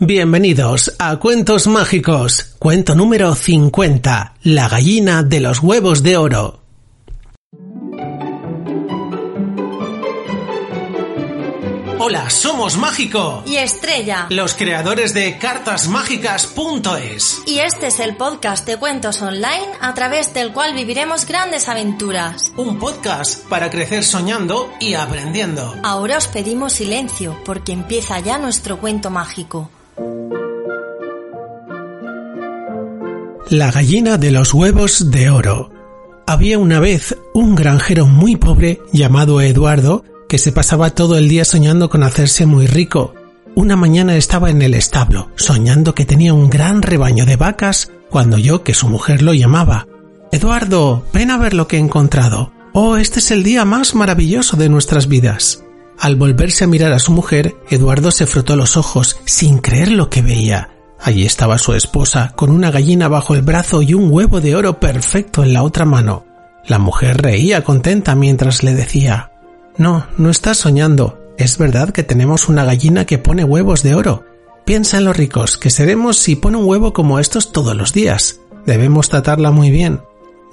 Bienvenidos a Cuentos Mágicos, cuento número 50, La gallina de los huevos de oro. Hola, somos Mágico y Estrella, los creadores de cartasmágicas.es. Y este es el podcast de cuentos online a través del cual viviremos grandes aventuras. Un podcast para crecer soñando y aprendiendo. Ahora os pedimos silencio porque empieza ya nuestro cuento mágico. La gallina de los huevos de oro. Había una vez un granjero muy pobre llamado Eduardo que se pasaba todo el día soñando con hacerse muy rico. Una mañana estaba en el establo, soñando que tenía un gran rebaño de vacas, cuando oyó que su mujer lo llamaba. Eduardo, ven a ver lo que he encontrado. Oh, este es el día más maravilloso de nuestras vidas. Al volverse a mirar a su mujer, Eduardo se frotó los ojos, sin creer lo que veía. Allí estaba su esposa, con una gallina bajo el brazo y un huevo de oro perfecto en la otra mano. La mujer reía contenta mientras le decía no, no estás soñando. Es verdad que tenemos una gallina que pone huevos de oro. Piensa en los ricos que seremos si pone un huevo como estos todos los días. Debemos tratarla muy bien.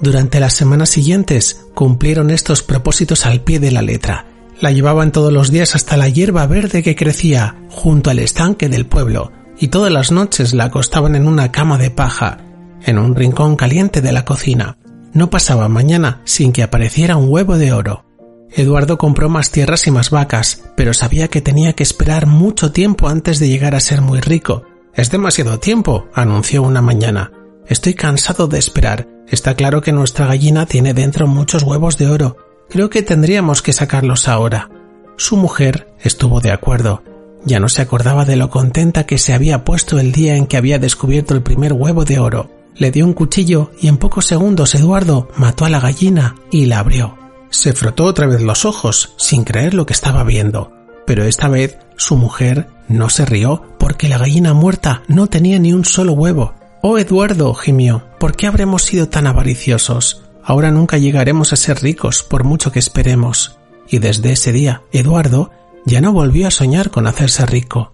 Durante las semanas siguientes cumplieron estos propósitos al pie de la letra. La llevaban todos los días hasta la hierba verde que crecía junto al estanque del pueblo y todas las noches la acostaban en una cama de paja, en un rincón caliente de la cocina. No pasaba mañana sin que apareciera un huevo de oro. Eduardo compró más tierras y más vacas, pero sabía que tenía que esperar mucho tiempo antes de llegar a ser muy rico. Es demasiado tiempo, anunció una mañana. Estoy cansado de esperar. Está claro que nuestra gallina tiene dentro muchos huevos de oro. Creo que tendríamos que sacarlos ahora. Su mujer estuvo de acuerdo. Ya no se acordaba de lo contenta que se había puesto el día en que había descubierto el primer huevo de oro. Le dio un cuchillo y en pocos segundos Eduardo mató a la gallina y la abrió. Se frotó otra vez los ojos, sin creer lo que estaba viendo, pero esta vez su mujer no se rió porque la gallina muerta no tenía ni un solo huevo. Oh Eduardo, gimió, ¿por qué habremos sido tan avariciosos? Ahora nunca llegaremos a ser ricos por mucho que esperemos. Y desde ese día, Eduardo ya no volvió a soñar con hacerse rico.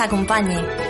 acompañe.